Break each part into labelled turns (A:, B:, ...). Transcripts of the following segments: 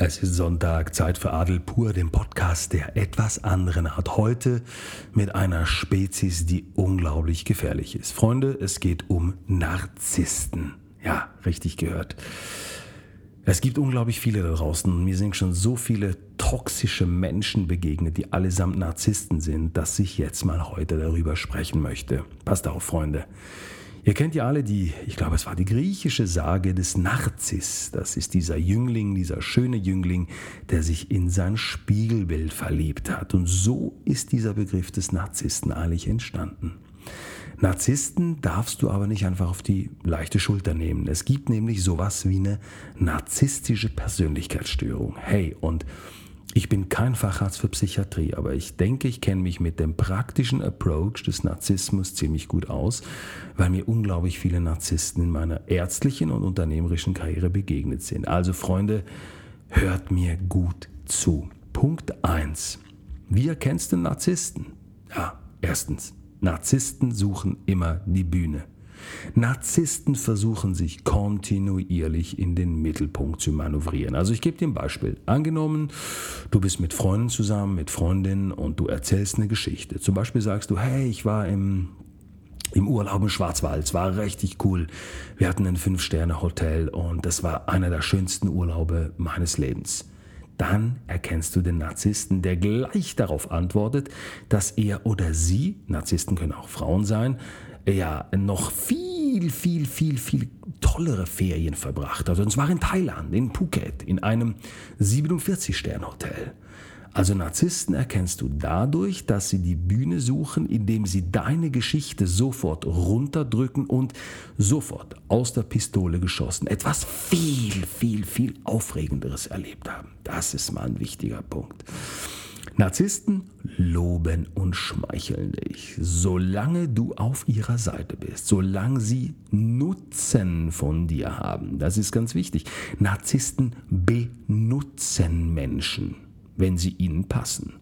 A: Es ist Sonntag, Zeit für Adel pur, dem Podcast der etwas anderen Art. Heute mit einer Spezies, die unglaublich gefährlich ist. Freunde, es geht um Narzissten. Ja, richtig gehört. Es gibt unglaublich viele da draußen und mir sind schon so viele toxische Menschen begegnet, die allesamt Narzissten sind, dass ich jetzt mal heute darüber sprechen möchte. Passt auf, Freunde. Ihr kennt ja alle die, ich glaube, es war die griechische Sage des Narzis. Das ist dieser Jüngling, dieser schöne Jüngling, der sich in sein Spiegelbild verliebt hat. Und so ist dieser Begriff des Narzissten eigentlich entstanden. Narzissten darfst du aber nicht einfach auf die leichte Schulter nehmen. Es gibt nämlich sowas wie eine narzisstische Persönlichkeitsstörung. Hey, und ich bin kein Facharzt für Psychiatrie, aber ich denke, ich kenne mich mit dem praktischen Approach des Narzissmus ziemlich gut aus, weil mir unglaublich viele Narzissten in meiner ärztlichen und unternehmerischen Karriere begegnet sind. Also Freunde, hört mir gut zu. Punkt 1. Wie erkennst du Narzissten? Ja, erstens, Narzissten suchen immer die Bühne. Narzissten versuchen sich kontinuierlich in den Mittelpunkt zu manövrieren. Also ich gebe dir ein Beispiel. Angenommen, du bist mit Freunden zusammen, mit Freundinnen und du erzählst eine Geschichte. Zum Beispiel sagst du, hey, ich war im im Urlaub im Schwarzwald. Es war richtig cool. Wir hatten ein Fünf-Sterne-Hotel und das war einer der schönsten Urlaube meines Lebens. Dann erkennst du den Narzissten, der gleich darauf antwortet, dass er oder sie, Narzissten können auch Frauen sein, ja noch viel, viel, viel, viel tollere Ferien verbracht hat. Und zwar in Thailand, in Phuket, in einem 47-Stern-Hotel. Also Narzissten erkennst du dadurch, dass sie die Bühne suchen, indem sie deine Geschichte sofort runterdrücken und sofort aus der Pistole geschossen etwas viel, viel, viel Aufregenderes erlebt haben. Das ist mal ein wichtiger Punkt. Narzissten loben und schmeicheln dich, solange du auf ihrer Seite bist, solange sie Nutzen von dir haben. Das ist ganz wichtig. Narzissten benutzen Menschen wenn sie ihnen passen.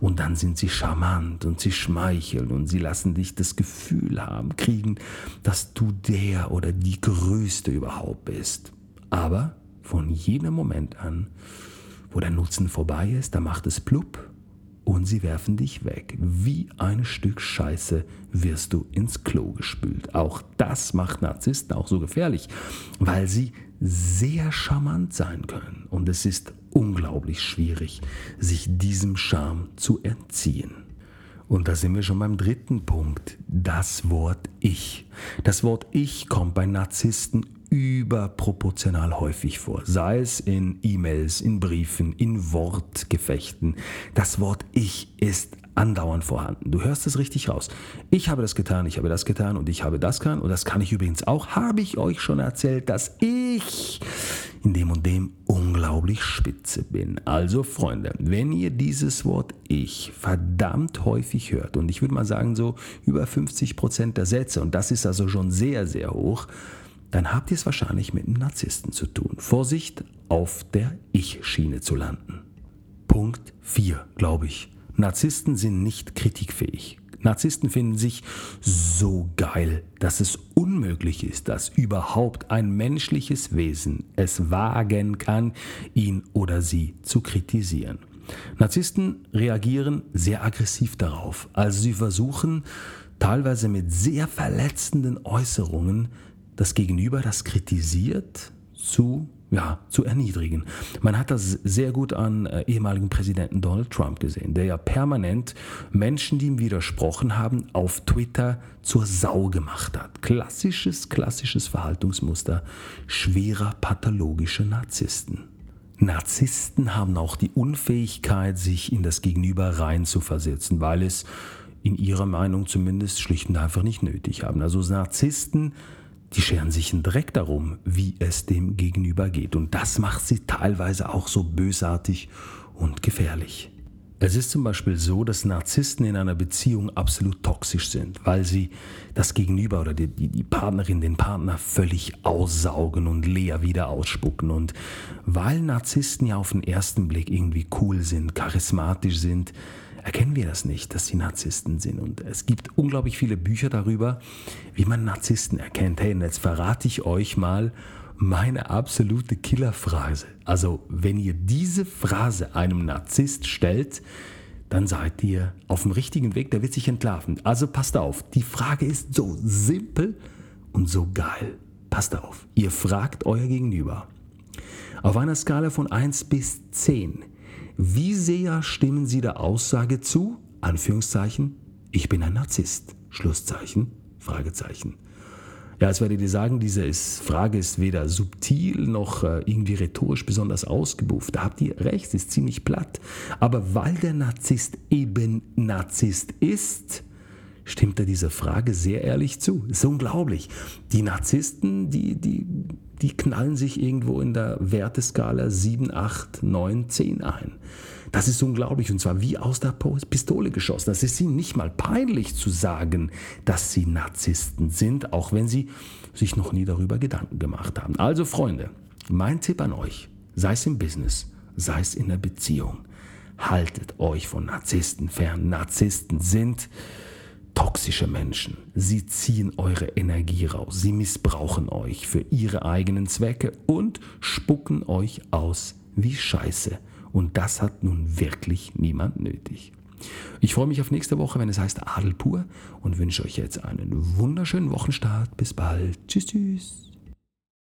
A: Und dann sind sie charmant und sie schmeicheln und sie lassen dich das Gefühl haben, kriegen, dass du der oder die Größte überhaupt bist. Aber von jenem Moment an, wo der Nutzen vorbei ist, da macht es plupp und sie werfen dich weg. Wie ein Stück Scheiße wirst du ins Klo gespült. Auch das macht Narzissten auch so gefährlich, weil sie sehr charmant sein können. Und es ist unglaublich schwierig, sich diesem Charme zu entziehen. Und da sind wir schon beim dritten Punkt, das Wort Ich. Das Wort Ich kommt bei Narzissten überproportional häufig vor, sei es in E-Mails, in Briefen, in Wortgefechten. Das Wort Ich ist andauernd vorhanden. Du hörst es richtig raus. Ich habe das getan, ich habe das getan und ich habe das getan und das kann ich übrigens auch. Habe ich euch schon erzählt, dass ich in dem und dem unglaublich spitze bin. Also Freunde, wenn ihr dieses Wort Ich verdammt häufig hört und ich würde mal sagen so über 50 Prozent der Sätze und das ist also schon sehr, sehr hoch, dann habt ihr es wahrscheinlich mit einem Narzissten zu tun. Vorsicht, auf der Ich-Schiene zu landen. Punkt 4, glaube ich. Narzissten sind nicht kritikfähig. Narzissten finden sich so geil, dass es unmöglich ist, dass überhaupt ein menschliches Wesen es wagen kann, ihn oder sie zu kritisieren. Narzissten reagieren sehr aggressiv darauf. Also sie versuchen teilweise mit sehr verletzenden Äußerungen das Gegenüber, das kritisiert, zu, ja, zu erniedrigen. Man hat das sehr gut an äh, ehemaligen Präsidenten Donald Trump gesehen, der ja permanent Menschen, die ihm widersprochen haben, auf Twitter zur Sau gemacht hat. Klassisches, klassisches Verhaltensmuster schwerer pathologischer Narzissten. Narzissten haben auch die Unfähigkeit, sich in das Gegenüber reinzuversetzen, weil es in ihrer Meinung zumindest schlicht und einfach nicht nötig haben. Also Narzissten die scheren sich einen Dreck darum, wie es dem Gegenüber geht. Und das macht sie teilweise auch so bösartig und gefährlich. Es ist zum Beispiel so, dass Narzissten in einer Beziehung absolut toxisch sind, weil sie das Gegenüber oder die, die, Partnerin, den Partner völlig aussaugen und leer wieder ausspucken. Und weil Narzissten ja auf den ersten Blick irgendwie cool sind, charismatisch sind, erkennen wir das nicht, dass sie Narzissten sind. Und es gibt unglaublich viele Bücher darüber, wie man Narzissten erkennt. Hey, und jetzt verrate ich euch mal, meine absolute Killerphrase. Also, wenn ihr diese Phrase einem Narzisst stellt, dann seid ihr auf dem richtigen Weg, der wird sich entlarven. Also passt auf, die Frage ist so simpel und so geil. Passt auf, ihr fragt euer Gegenüber. Auf einer Skala von 1 bis 10, wie sehr stimmen Sie der Aussage zu? Anführungszeichen, ich bin ein Narzisst. Schlusszeichen, Fragezeichen. Ja, als werdet ihr sagen, diese Frage ist weder subtil noch äh, irgendwie rhetorisch besonders ausgebufft. Da habt ihr recht, ist ziemlich platt. Aber weil der Narzisst eben Narzisst ist, stimmt er dieser Frage sehr ehrlich zu. ist unglaublich. Die Narzissten, die, die, die knallen sich irgendwo in der Werteskala 7, 8, 9, 10 ein. Das ist unglaublich und zwar wie aus der Pistole geschossen. Das ist ihnen nicht mal peinlich zu sagen, dass sie Narzissten sind, auch wenn sie sich noch nie darüber Gedanken gemacht haben. Also Freunde, mein Tipp an euch, sei es im Business, sei es in der Beziehung, haltet euch von Narzissten fern. Narzissten sind toxische Menschen. Sie ziehen eure Energie raus, sie missbrauchen euch für ihre eigenen Zwecke und spucken euch aus wie Scheiße. Und das hat nun wirklich niemand nötig. Ich freue mich auf nächste Woche, wenn es heißt Adel pur und wünsche euch jetzt einen wunderschönen Wochenstart. Bis bald. Tschüss, tschüss.